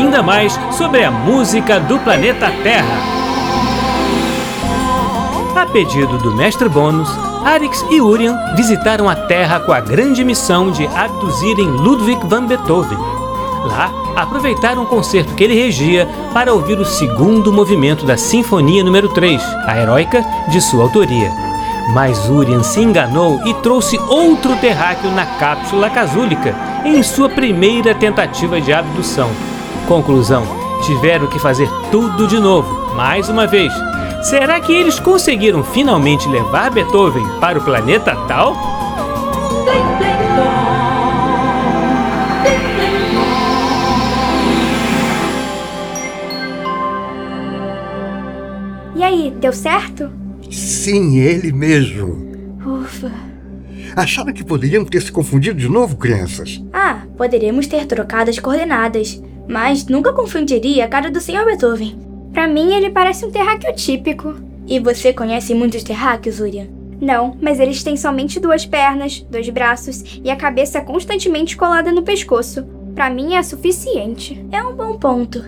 ainda mais sobre a música do planeta Terra. A pedido do mestre Bônus, Arix e Urian visitaram a Terra com a grande missão de abduzirem Ludwig van Beethoven. Lá, aproveitaram o concerto que ele regia para ouvir o segundo movimento da Sinfonia número 3, a heróica, de sua autoria. Mas Urian se enganou e trouxe outro terráqueo na cápsula casúlica, em sua primeira tentativa de abdução. Conclusão: tiveram que fazer tudo de novo, mais uma vez. Será que eles conseguiram finalmente levar Beethoven para o planeta Tal? E aí, deu certo? Sim, ele mesmo. Ufa. Acharam que poderiam ter se confundido de novo, crianças? Ah, poderíamos ter trocado as coordenadas, mas nunca confundiria a cara do Sr. Beethoven. Pra mim, ele parece um terráqueo típico. E você conhece muitos terráqueos, Urian? Não, mas eles têm somente duas pernas, dois braços e a cabeça constantemente colada no pescoço. Pra mim é suficiente. É um bom ponto.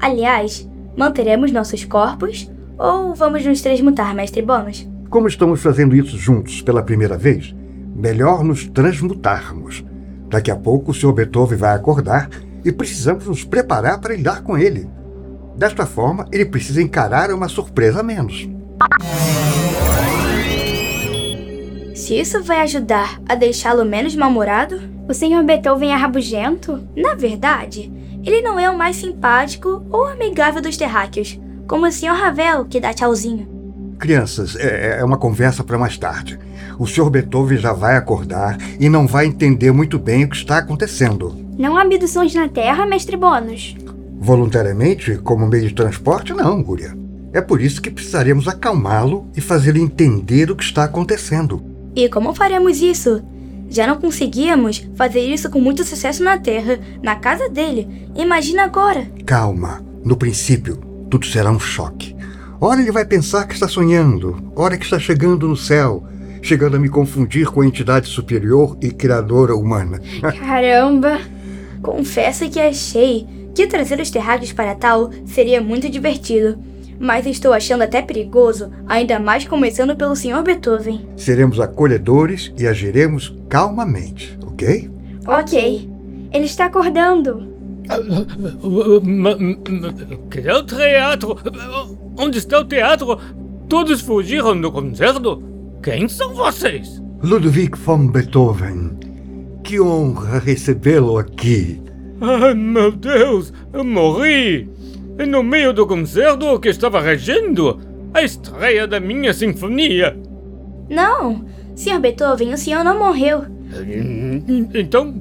Aliás, manteremos nossos corpos ou vamos nos transmutar, mestre Bônus? Como estamos fazendo isso juntos pela primeira vez, melhor nos transmutarmos. Daqui a pouco o Sr. Beethoven vai acordar e precisamos nos preparar para lidar com ele. Desta forma, ele precisa encarar uma surpresa a menos. Se isso vai ajudar a deixá-lo menos mal-humorado, o Sr. Beethoven é rabugento? Na verdade, ele não é o mais simpático ou amigável dos terráqueos, como o Sr. Ravel, que dá tchauzinho. Crianças, é, é uma conversa para mais tarde. O Sr. Beethoven já vai acordar e não vai entender muito bem o que está acontecendo. Não há abduções na Terra, mestre Bônus. Voluntariamente, como meio de transporte, não, Gúria. É por isso que precisaremos acalmá-lo e fazê-lo entender o que está acontecendo. E como faremos isso? Já não conseguíamos fazer isso com muito sucesso na Terra, na casa dele. Imagina agora. Calma. No princípio, tudo será um choque. Ora ele vai pensar que está sonhando, ora que está chegando no céu, chegando a me confundir com a entidade superior e criadora humana. Caramba! Confesso que achei que trazer os terráqueos para tal seria muito divertido. Mas estou achando até perigoso, ainda mais começando pelo Sr. Beethoven. Seremos acolhedores e agiremos calmamente, ok? Ok. Ele está acordando. Que é o teatro? Onde está o teatro? Todos fugiram do concerto? Quem são vocês? Ludwig von Beethoven. Que honra recebê-lo aqui. Ai, meu Deus, eu morri! No meio do concerto que estava regendo a estreia da minha sinfonia. Não, Sr. Beethoven, o senhor não morreu. Então,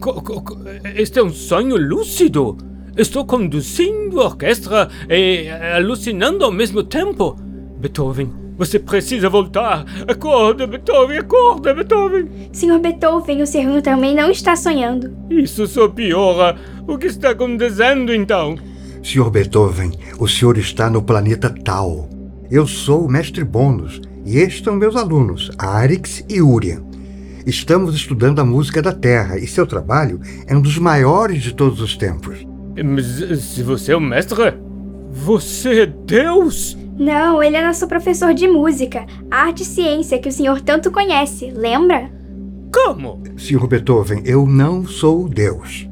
este é um sonho lúcido. Estou conduzindo a orquestra e alucinando ao mesmo tempo. Beethoven, você precisa voltar. Acorda, Beethoven, acorda, Beethoven. Sr. Beethoven, o senhor também não está sonhando. Isso só piora. O que está acontecendo então? Sr. Beethoven, o senhor está no planeta Tal. Eu sou o mestre Bônus e estes são meus alunos, Arix e Urian. Estamos estudando a música da Terra e seu trabalho é um dos maiores de todos os tempos. Mas se você é o mestre, você é Deus? Não, ele é nosso professor de música, arte e ciência que o senhor tanto conhece, lembra? Como? Sr. Beethoven, eu não sou Deus.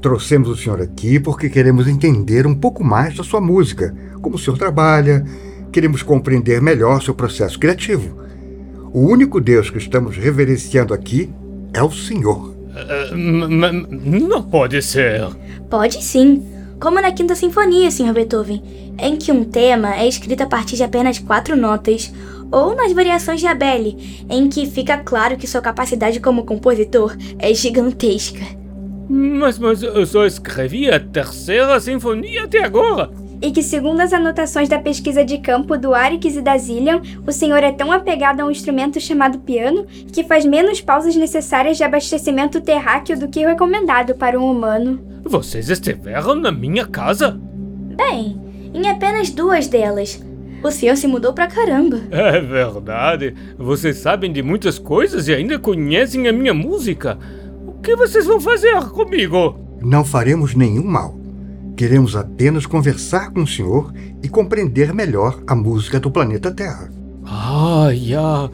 Trouxemos o senhor aqui porque queremos entender um pouco mais da sua música, como o senhor trabalha, queremos compreender melhor seu processo criativo. O único Deus que estamos reverenciando aqui é o Senhor. Uh, não pode ser. Pode sim. Como na Quinta Sinfonia, Sr. Beethoven, em que um tema é escrito a partir de apenas quatro notas, ou nas variações de Abele, em que fica claro que sua capacidade como compositor é gigantesca. Mas, mas eu só escrevi a terceira sinfonia até agora. E que, segundo as anotações da pesquisa de campo do Arix e da Zillian, o senhor é tão apegado a um instrumento chamado piano que faz menos pausas necessárias de abastecimento terráqueo do que o recomendado para um humano. Vocês estiveram na minha casa? Bem, em apenas duas delas. O senhor se mudou pra caramba. É verdade. Vocês sabem de muitas coisas e ainda conhecem a minha música. O que vocês vão fazer comigo? Não faremos nenhum mal. Queremos apenas conversar com o senhor e compreender melhor a música do planeta Terra. Ah, já.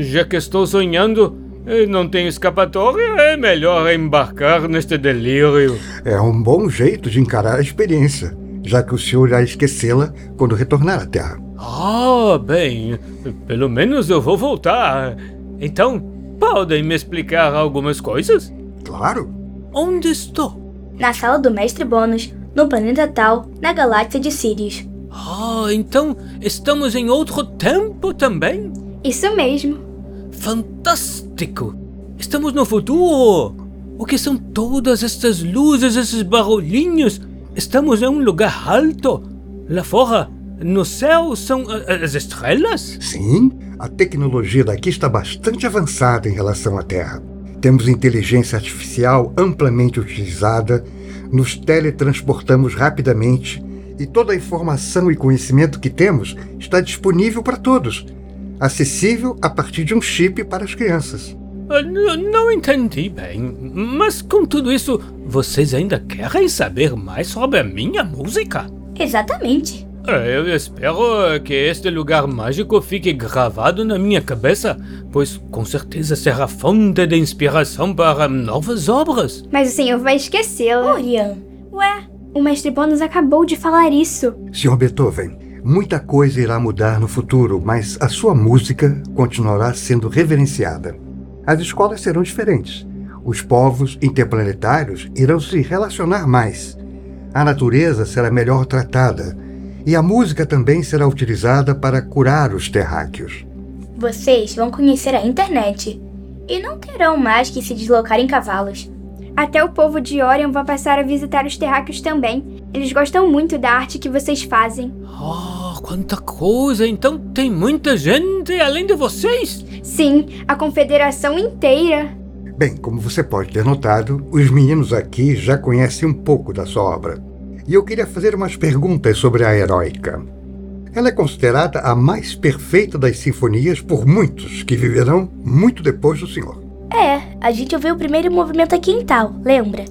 Já que estou sonhando e não tenho escapatória, é melhor embarcar neste delírio. É um bom jeito de encarar a experiência, já que o senhor irá esquecê-la quando retornar à Terra. Ah, bem, pelo menos eu vou voltar. Então, podem me explicar algumas coisas? Claro. Onde estou? Na sala do Mestre Bônus, no planeta Tal, na galáxia de Sirius. Ah, então estamos em outro tempo também? Isso mesmo. Fantástico! Estamos no futuro! O que são todas estas luzes, esses barulhinhos? Estamos em um lugar alto. Lá fora, no céu, são as estrelas? Sim, a tecnologia daqui está bastante avançada em relação à Terra. Temos inteligência artificial amplamente utilizada, nos teletransportamos rapidamente e toda a informação e conhecimento que temos está disponível para todos, acessível a partir de um chip para as crianças. Não entendi bem, mas com tudo isso, vocês ainda querem saber mais sobre a minha música? Exatamente. Eu espero que este lugar mágico fique gravado na minha cabeça, pois com certeza será fonte de inspiração para novas obras. Mas o senhor vai esquecê-lo. Orian. Ué, o mestre Bônus acabou de falar isso. Sr. Beethoven, muita coisa irá mudar no futuro, mas a sua música continuará sendo reverenciada. As escolas serão diferentes. Os povos interplanetários irão se relacionar mais. A natureza será melhor tratada e a música também será utilizada para curar os terráqueos. Vocês vão conhecer a internet e não terão mais que se deslocar em cavalos. Até o povo de Orion vai passar a visitar os terráqueos também. Eles gostam muito da arte que vocês fazem. Oh, quanta coisa! Então tem muita gente além de vocês? Sim, a confederação inteira. Bem, como você pode ter notado, os meninos aqui já conhecem um pouco da sua obra e eu queria fazer umas perguntas sobre a Heróica. Ela é considerada a mais perfeita das sinfonias por muitos que viverão muito depois do senhor. É, a gente ouviu o primeiro movimento aqui em tal, lembra?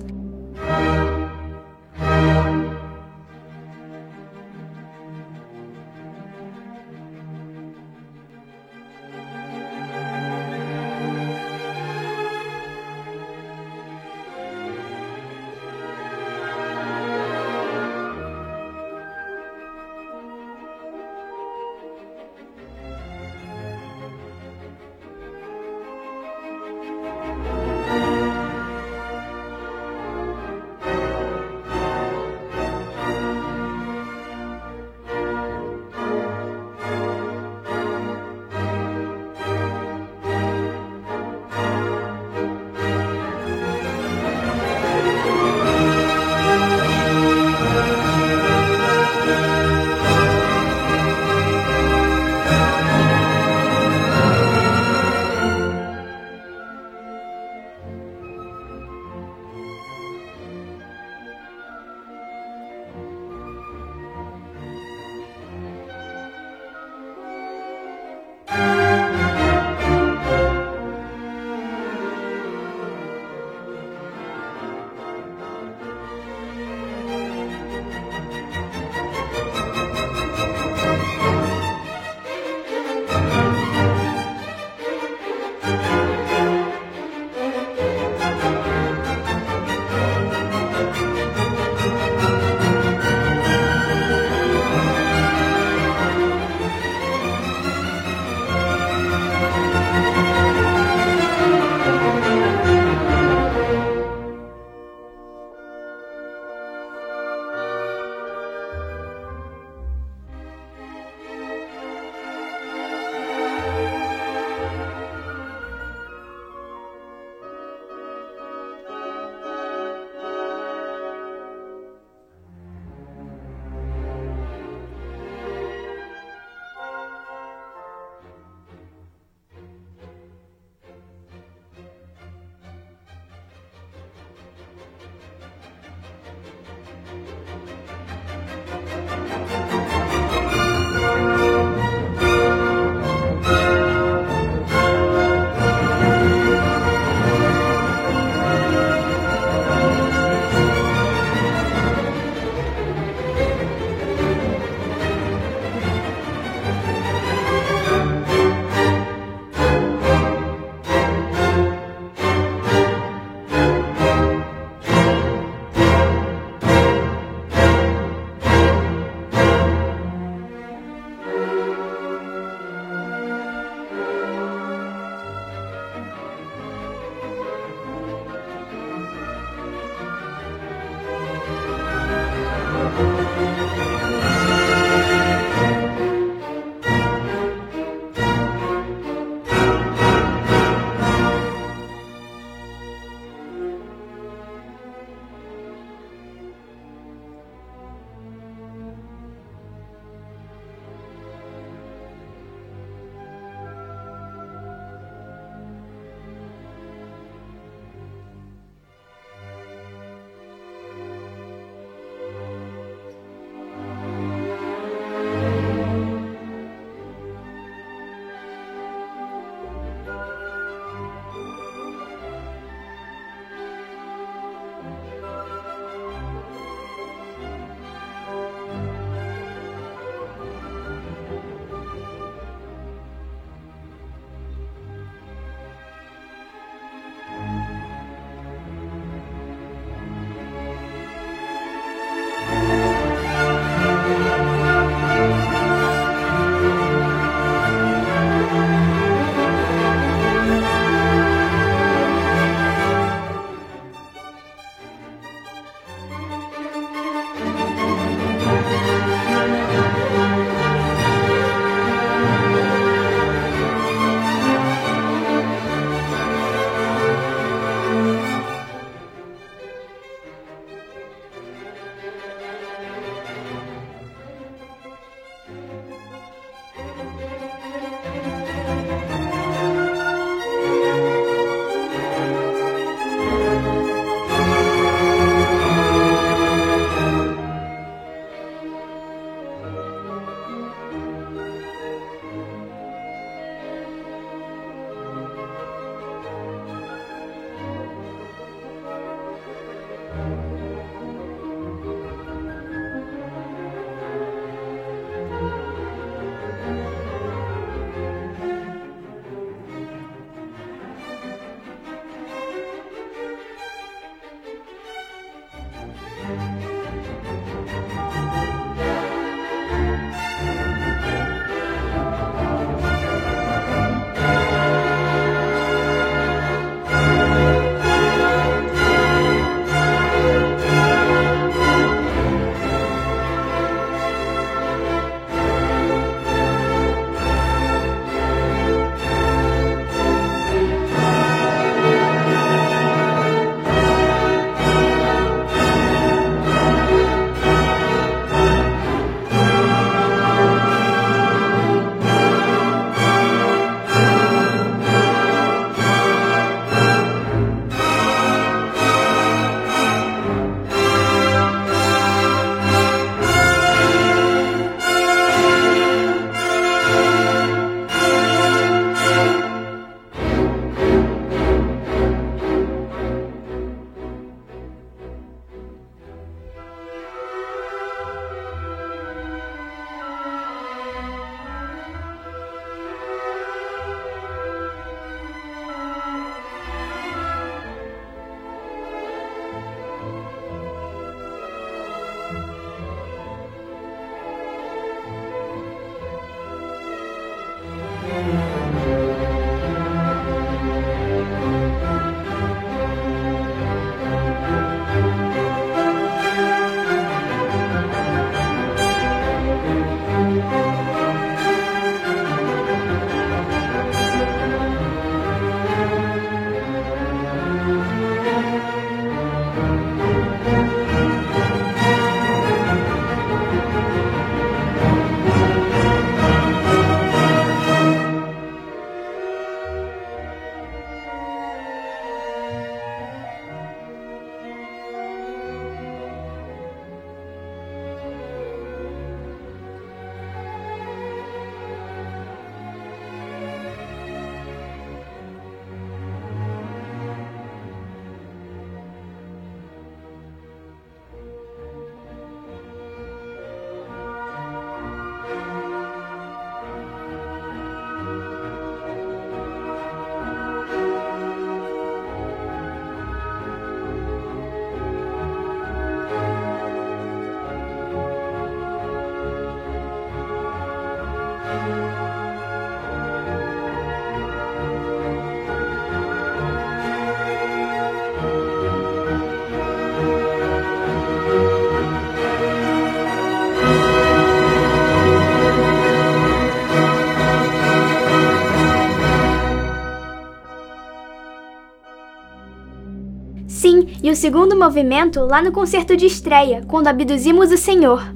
Segundo movimento lá no concerto de estreia, quando abduzimos o Senhor.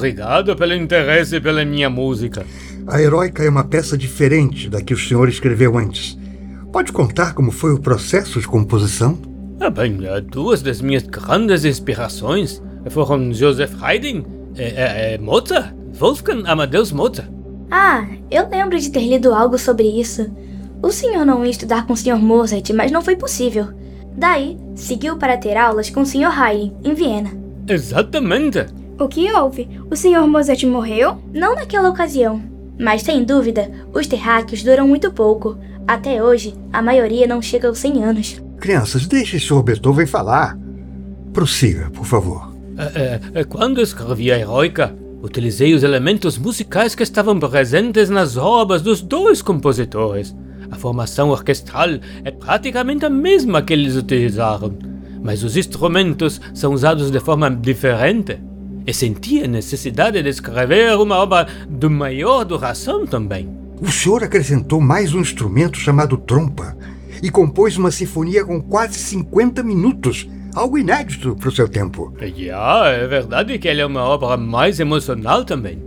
Obrigado pelo interesse pela minha música. A Heróica é uma peça diferente da que o senhor escreveu antes. Pode contar como foi o processo de composição? Ah, bem, duas das minhas grandes inspirações foram Joseph Haydn e, e, e Mozart, Wolfgang Amadeus Mozart. Ah, eu lembro de ter lido algo sobre isso. O senhor não ia estudar com o Sr. Mozart, mas não foi possível. Daí, seguiu para ter aulas com o Sr. Haydn, em Viena. Exatamente. O que houve? O Sr. Mozart morreu? Não naquela ocasião. Mas sem dúvida, os terráqueos duram muito pouco. Até hoje, a maioria não chega aos 100 anos. Crianças, deixe o Sr. Beethoven falar. Prossiga, por favor. É, é, quando escrevi a Heroica, utilizei os elementos musicais que estavam presentes nas obras dos dois compositores. A formação orquestral é praticamente a mesma que eles utilizaram, mas os instrumentos são usados de forma diferente. E senti a necessidade de escrever uma obra de maior duração também. O senhor acrescentou mais um instrumento chamado trompa e compôs uma sinfonia com quase 50 minutos algo inédito para o seu tempo. Já, é verdade que ela é uma obra mais emocional também.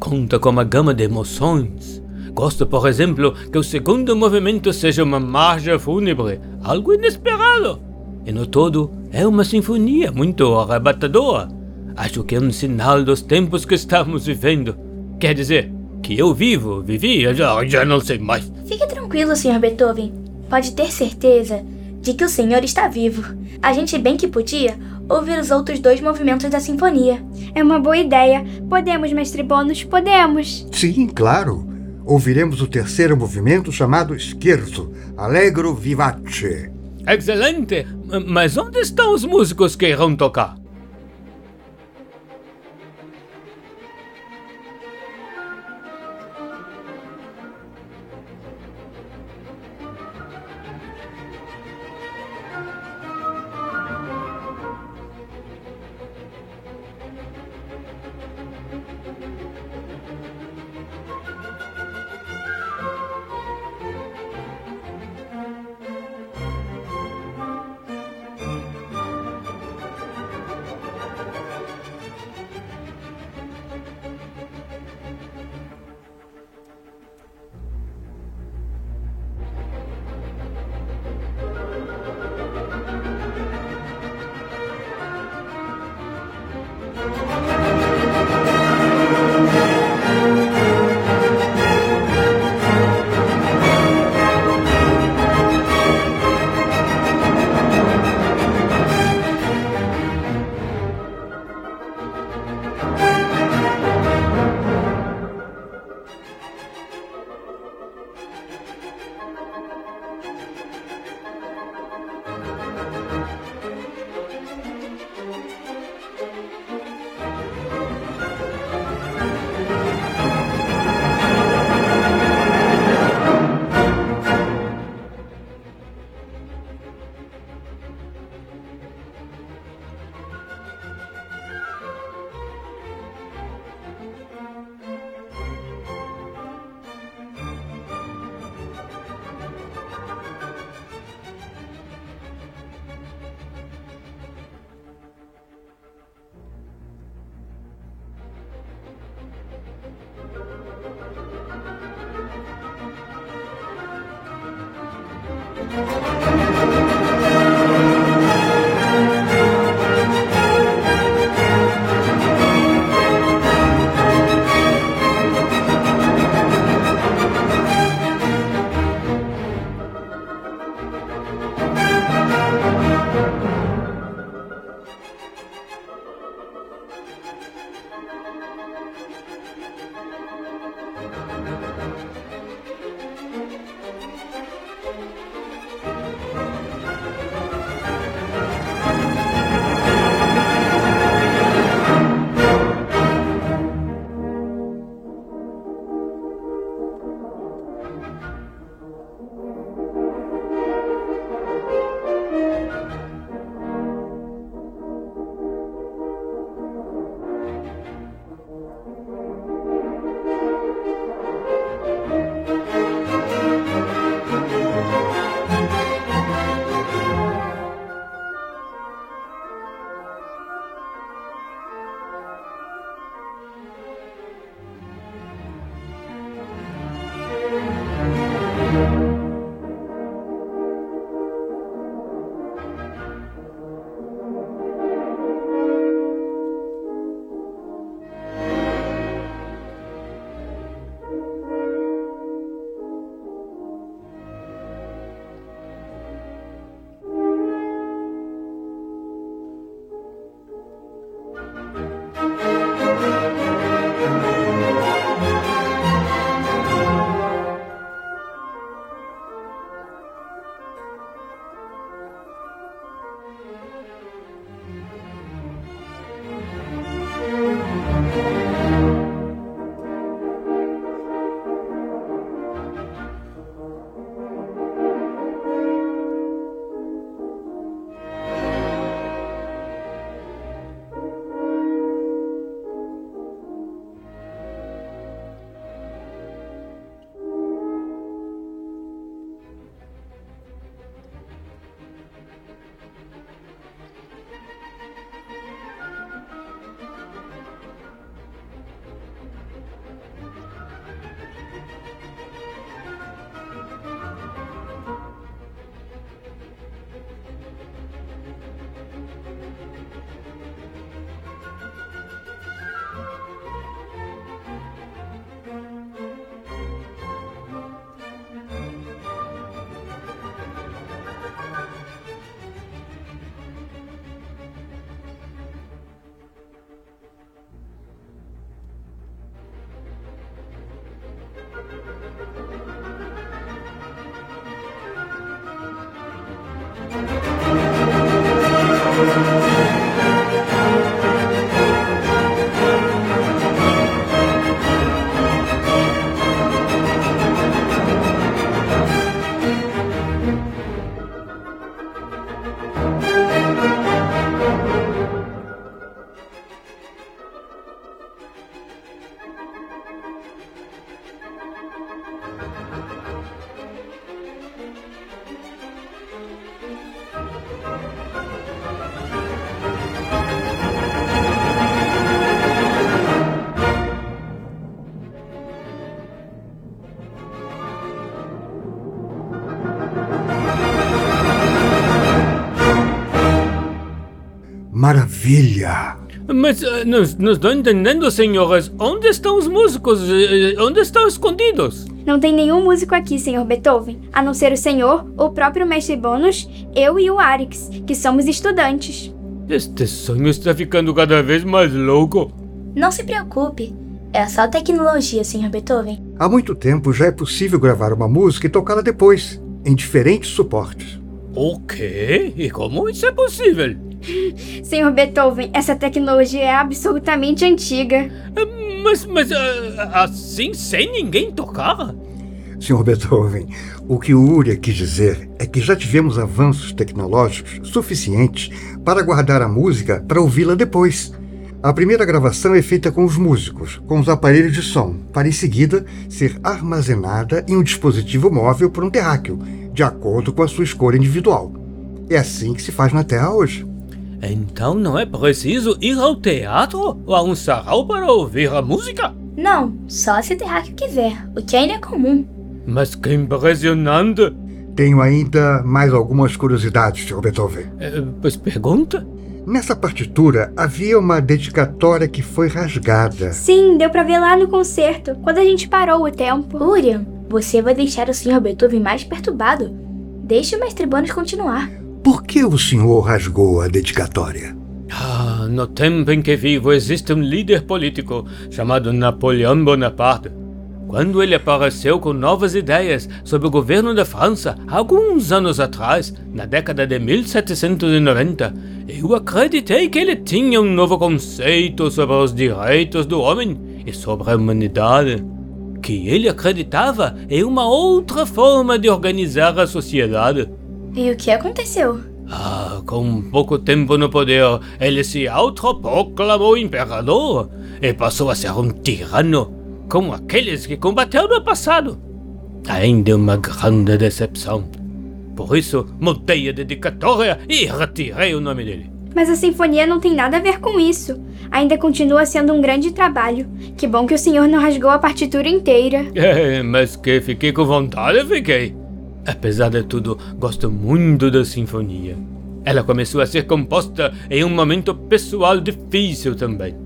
Conta com uma gama de emoções. Gosto, por exemplo, que o segundo movimento seja uma marcha fúnebre, algo inesperado. E no todo, é uma sinfonia muito arrebatadora. Acho que é um sinal dos tempos que estamos vivendo. Quer dizer, que eu vivo, vivi, já, já não sei mais. Fique tranquilo, Sr. Beethoven. Pode ter certeza de que o senhor está vivo. A gente bem que podia ouvir os outros dois movimentos da sinfonia. É uma boa ideia. Podemos, mestre Bônus, podemos. Sim, claro. Ouviremos o terceiro movimento chamado Scherzo, Allegro Vivace. Excelente! Mas onde estão os músicos que irão tocar? Mas uh, não, não estou entendendo, senhoras. Onde estão os músicos? Uh, onde estão escondidos? Não tem nenhum músico aqui, senhor Beethoven, a não ser o senhor, o próprio mestre Bônus, eu e o Arix, que somos estudantes. Este sonho está ficando cada vez mais louco. Não se preocupe. É só tecnologia, senhor Beethoven. Há muito tempo já é possível gravar uma música e tocá-la depois, em diferentes suportes. O quê? E como isso é possível? Senhor Beethoven, essa tecnologia é absolutamente antiga. Mas, mas assim, sem ninguém tocar? Senhor Beethoven, o que o Uria quis dizer é que já tivemos avanços tecnológicos suficientes para guardar a música para ouvi-la depois. A primeira gravação é feita com os músicos, com os aparelhos de som, para em seguida ser armazenada em um dispositivo móvel por um terráqueo, de acordo com a sua escolha individual. É assim que se faz na Terra hoje. Então não é preciso ir ao teatro ou a um sarau para ouvir a música? Não, só se o terráqueo quiser, o que ainda é comum. Mas que impressionante! Tenho ainda mais algumas curiosidades, Sr. Beethoven. É, pois pergunta? Nessa partitura havia uma dedicatória que foi rasgada. Sim, deu para ver lá no concerto, quando a gente parou o tempo. Urian, você vai deixar o Sr. Beethoven mais perturbado. Deixe o mestre Bônus continuar. Por que o senhor rasgou a dedicatória? Ah, no tempo em que vivo existe um líder político chamado Napoleão Bonaparte. Quando ele apareceu com novas ideias sobre o governo da França, alguns anos atrás, na década de 1790, eu acreditei que ele tinha um novo conceito sobre os direitos do homem e sobre a humanidade. Que ele acreditava em uma outra forma de organizar a sociedade. E o que aconteceu? Ah, com pouco tempo no poder, ele se autoproclamou imperador e passou a ser um tirano, como aqueles que combateu no passado. Ainda uma grande decepção. Por isso, mudei a dedicatória e retirei o nome dele. Mas a sinfonia não tem nada a ver com isso. Ainda continua sendo um grande trabalho. Que bom que o senhor não rasgou a partitura inteira. É, mas que fiquei com vontade, fiquei. Apesar de tudo, gosto muito da sinfonia. Ela começou a ser composta em um momento pessoal difícil também.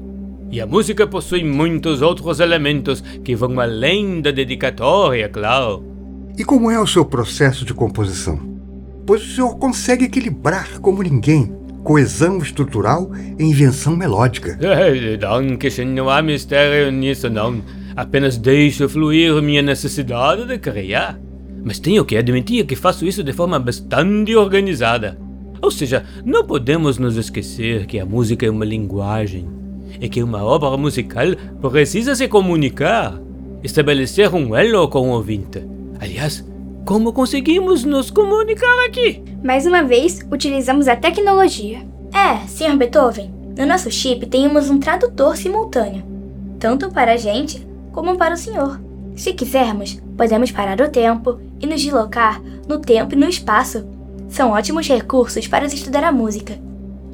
E a música possui muitos outros elementos que vão além da dedicatória, claro. E como é o seu processo de composição? Pois o senhor consegue equilibrar como ninguém coesão estrutural e invenção melódica. É, Dankeschön, não há mistério nisso não. Apenas deixo fluir minha necessidade de criar. Mas tenho que admitir que faço isso de forma bastante organizada. Ou seja, não podemos nos esquecer que a música é uma linguagem e que uma obra musical precisa se comunicar, estabelecer um elo com o ouvinte. Aliás, como conseguimos nos comunicar aqui? Mais uma vez, utilizamos a tecnologia. É, Sr. Beethoven, no nosso chip temos um tradutor simultâneo, tanto para a gente como para o senhor. Se quisermos, podemos parar o tempo e nos deslocar no tempo e no espaço. São ótimos recursos para estudar a música.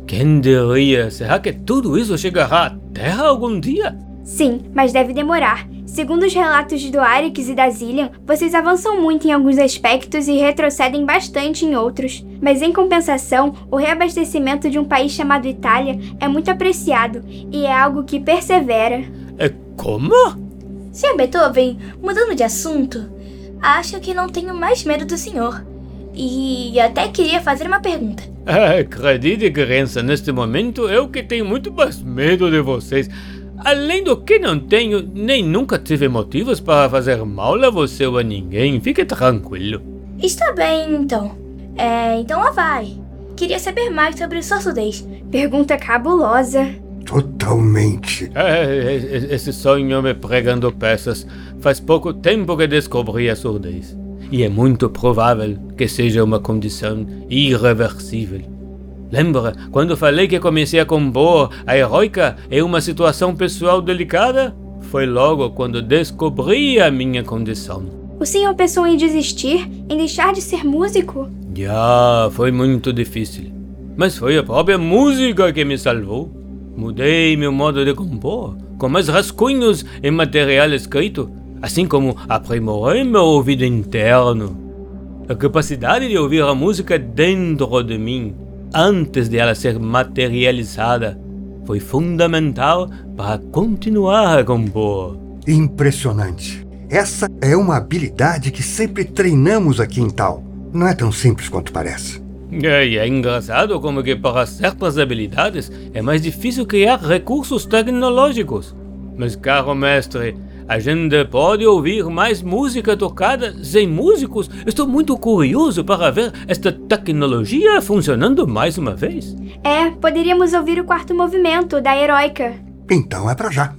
Quem diria? Será que tudo isso chegará à Terra algum dia? Sim, mas deve demorar. Segundo os relatos do Arix e da Zillian, vocês avançam muito em alguns aspectos e retrocedem bastante em outros. Mas em compensação, o reabastecimento de um país chamado Itália é muito apreciado e é algo que persevera. É como? Sr. Beethoven, mudando de assunto, acho que não tenho mais medo do senhor. E até queria fazer uma pergunta. Acredite, criança, neste momento eu que tenho muito mais medo de vocês. Além do que não tenho, nem nunca tive motivos para fazer mal a você ou a ninguém. Fique tranquilo. Está bem, então. É, então lá vai. Queria saber mais sobre sua surdez. Pergunta cabulosa. Totalmente. É, esse sonho me pregando peças. Faz pouco tempo que descobri a surdez. E é muito provável que seja uma condição irreversível. Lembra quando falei que comecei a compor a heroica em uma situação pessoal delicada? Foi logo quando descobri a minha condição. O senhor pensou em desistir? Em deixar de ser músico? Já, foi muito difícil. Mas foi a própria música que me salvou. Mudei meu modo de compor, com mais rascunhos em material escrito, assim como aprimorei meu ouvido interno. A capacidade de ouvir a música dentro de mim antes de ela ser materializada, foi fundamental para continuar a compor. Impressionante. Essa é uma habilidade que sempre treinamos aqui em Tal. Não é tão simples quanto parece. É, e é engraçado como que para certas habilidades é mais difícil criar recursos tecnológicos. Mas, caro mestre, a gente pode ouvir mais música tocada sem músicos? Estou muito curioso para ver esta tecnologia funcionando mais uma vez. É, poderíamos ouvir o quarto movimento da Heroica. Então é para já.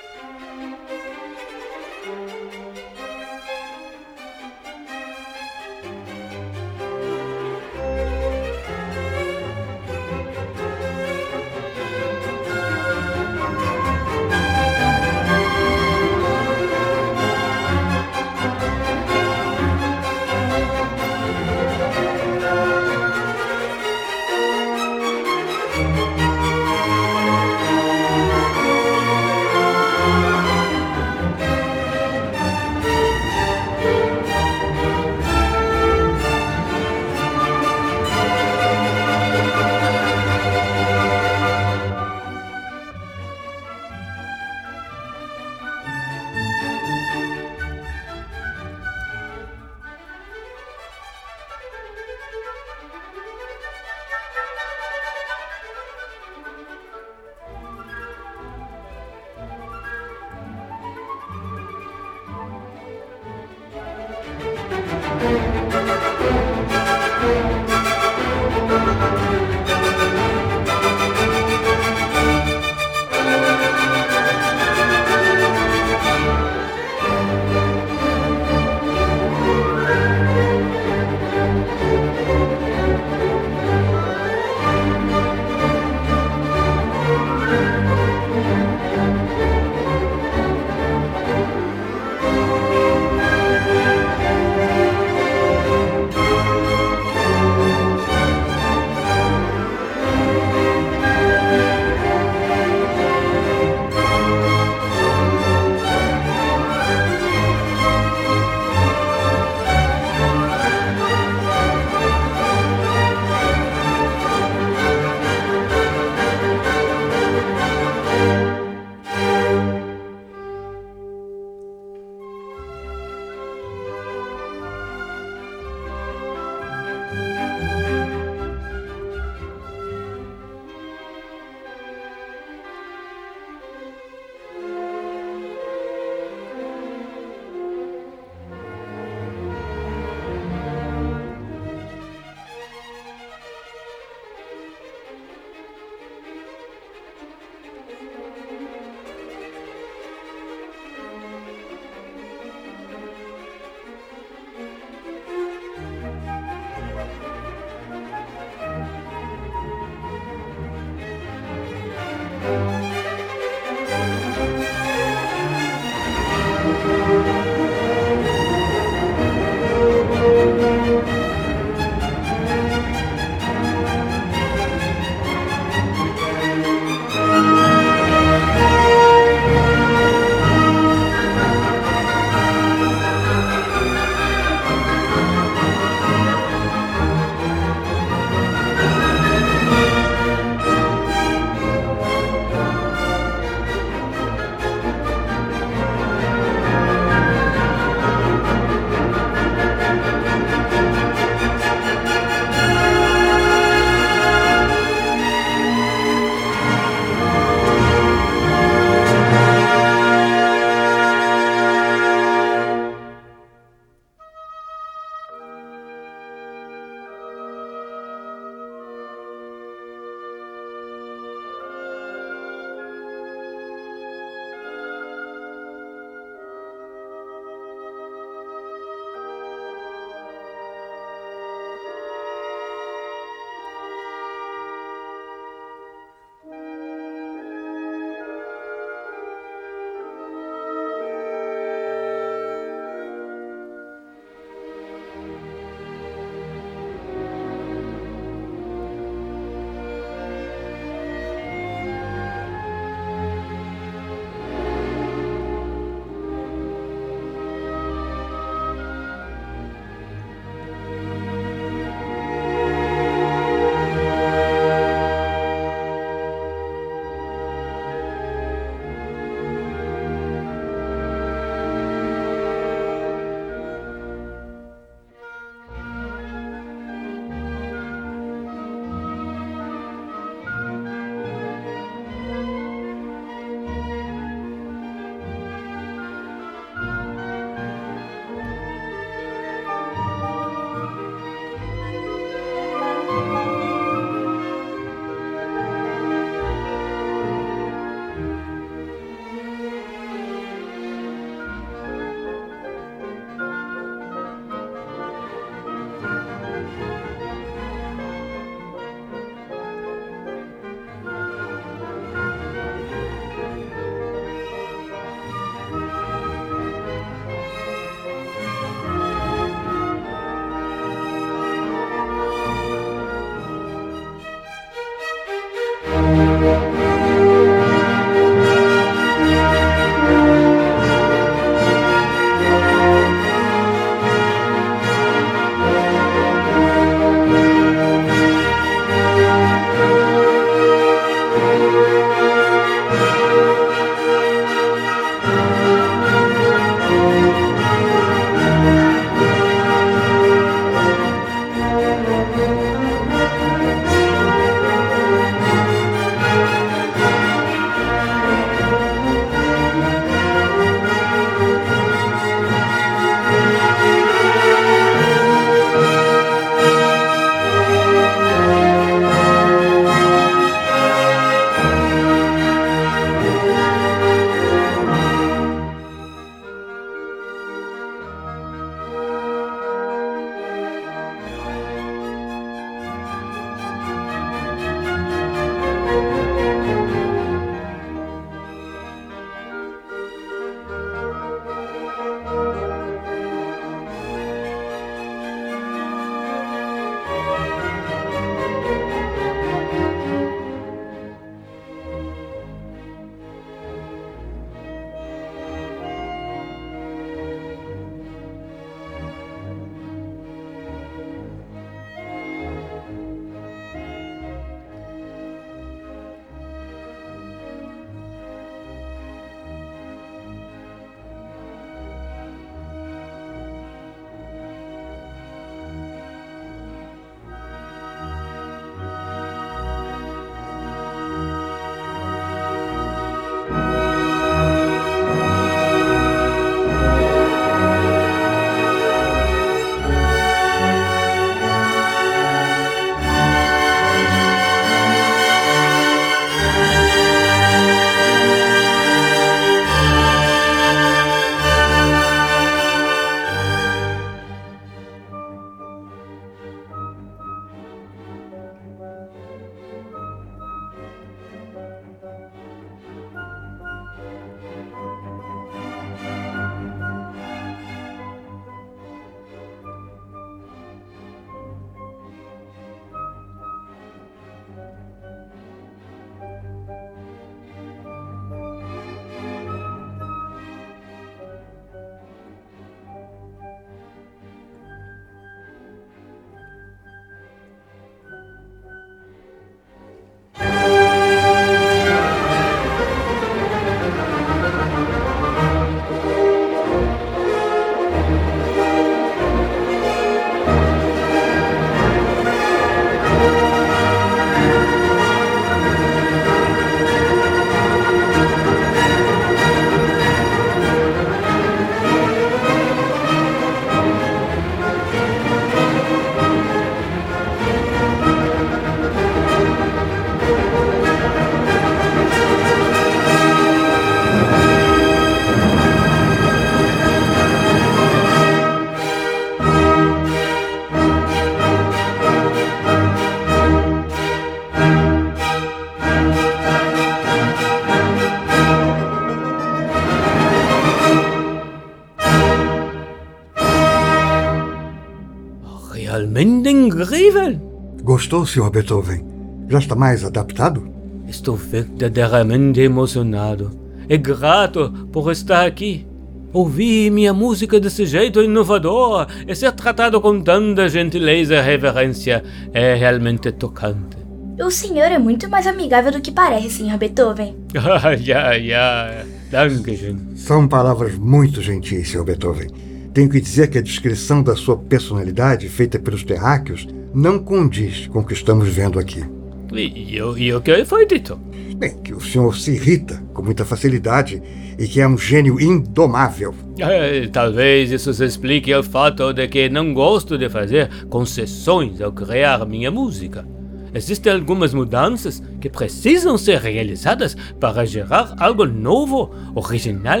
Gostou, Sr. Beethoven? Já está mais adaptado? Estou verdadeiramente emocionado e grato por estar aqui. Ouvir minha música desse jeito inovador e ser tratado com tanta gentileza e reverência é realmente tocante. O senhor é muito mais amigável do que parece, Sr. Beethoven. Ah, ja, ja. Dankeschön. São palavras muito gentis, Sr. Beethoven. Tenho que dizer que a descrição da sua personalidade feita pelos terráqueos não condiz com o que estamos vendo aqui. E, o- e o que foi dito? Bem, que o senhor se irrita com muita facilidade e que é um gênio indomável. Eh, talvez isso se explique ao fato de que não gosto de fazer concessões ao criar minha música. Existem algumas mudanças que precisam ser realizadas para gerar algo novo, original.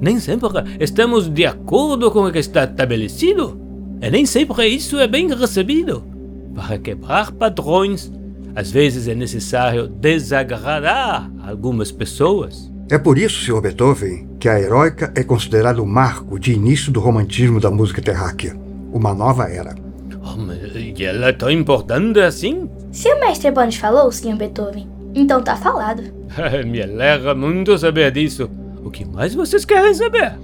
Nem sempre estamos de acordo com o que está estabelecido. E nem sempre isso é bem recebido. Para quebrar padrões, às vezes é necessário desagradar algumas pessoas. É por isso, Sr. Beethoven, que a heróica é considerada o marco de início do romantismo da música terráquea. Uma nova era. Oh, mas e ela é tão importante assim? Se o mestre Bones falou, Sr. Beethoven, então tá falado. Me alegra muito saber disso. O que mais vocês querem saber?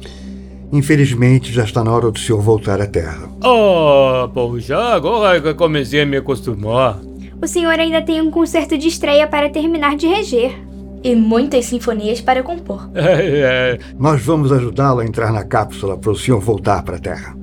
Infelizmente, já está na hora do senhor voltar à Terra. Oh, poxa, agora que comecei a me acostumar. O senhor ainda tem um concerto de estreia para terminar de reger. E muitas sinfonias para compor. É, Nós vamos ajudá-lo a entrar na cápsula para o senhor voltar para a Terra.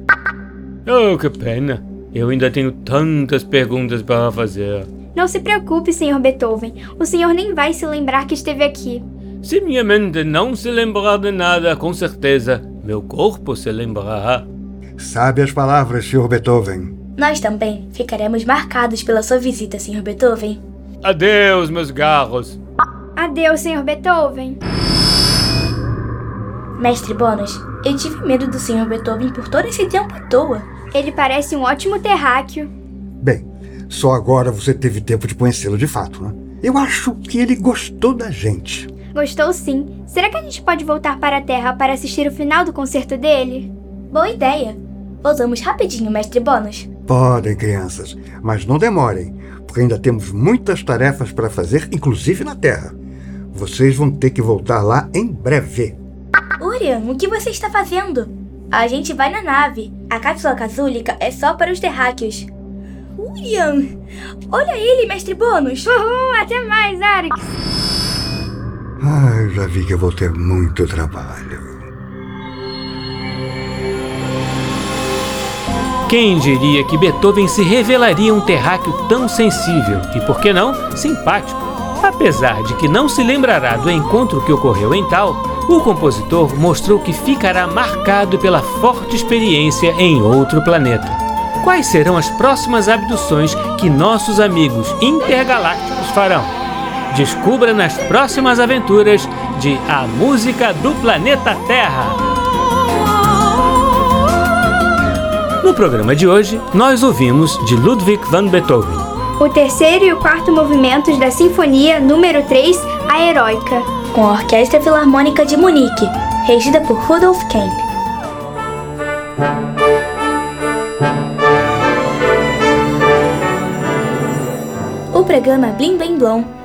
oh, que pena. Eu ainda tenho tantas perguntas para fazer. Não se preocupe, senhor Beethoven. O senhor nem vai se lembrar que esteve aqui. Se minha mente não se lembrar de nada, com certeza, meu corpo se lembrará. Sabe as palavras, Sr. Beethoven. Nós também ficaremos marcados pela sua visita, Sr. Beethoven. Adeus, meus garros. Adeus, senhor Beethoven. Mestre Bonas, eu tive medo do Sr. Beethoven por todo esse tempo à toa. Ele parece um ótimo terráqueo. Bem, só agora você teve tempo de conhecê-lo de fato, né? Eu acho que ele gostou da gente. Gostou sim. Será que a gente pode voltar para a Terra para assistir o final do concerto dele? Boa ideia. Voltamos rapidinho, Mestre Bonas. Podem, crianças, mas não demorem, porque ainda temos muitas tarefas para fazer, inclusive na Terra. Vocês vão ter que voltar lá em breve. Urian, o que você está fazendo? A gente vai na nave. A cápsula casúlica é só para os terráqueos. Urian! Olha ele, Mestre Bônus! Uhul, até mais, Arix. Ah, já vi que eu vou ter muito trabalho. Quem diria que Beethoven se revelaria um terráqueo tão sensível e, por que não, simpático? Apesar de que não se lembrará do encontro que ocorreu em tal, o compositor mostrou que ficará marcado pela forte experiência em outro planeta. Quais serão as próximas abduções que nossos amigos intergalácticos farão? Descubra nas próximas aventuras de A Música do Planeta Terra. No programa de hoje, nós ouvimos de Ludwig van Beethoven. O terceiro e o quarto movimentos da Sinfonia número 3, a Heróica. Com a Orquestra Filarmônica de Munique, regida por Rudolf Kemp. O programa Blim Blim Blom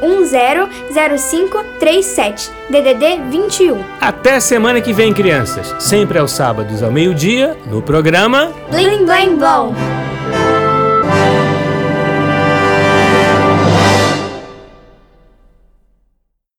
997100537, DDD 21. Até semana que vem, crianças. Sempre aos sábados ao meio-dia, no programa Blim Blim Blom.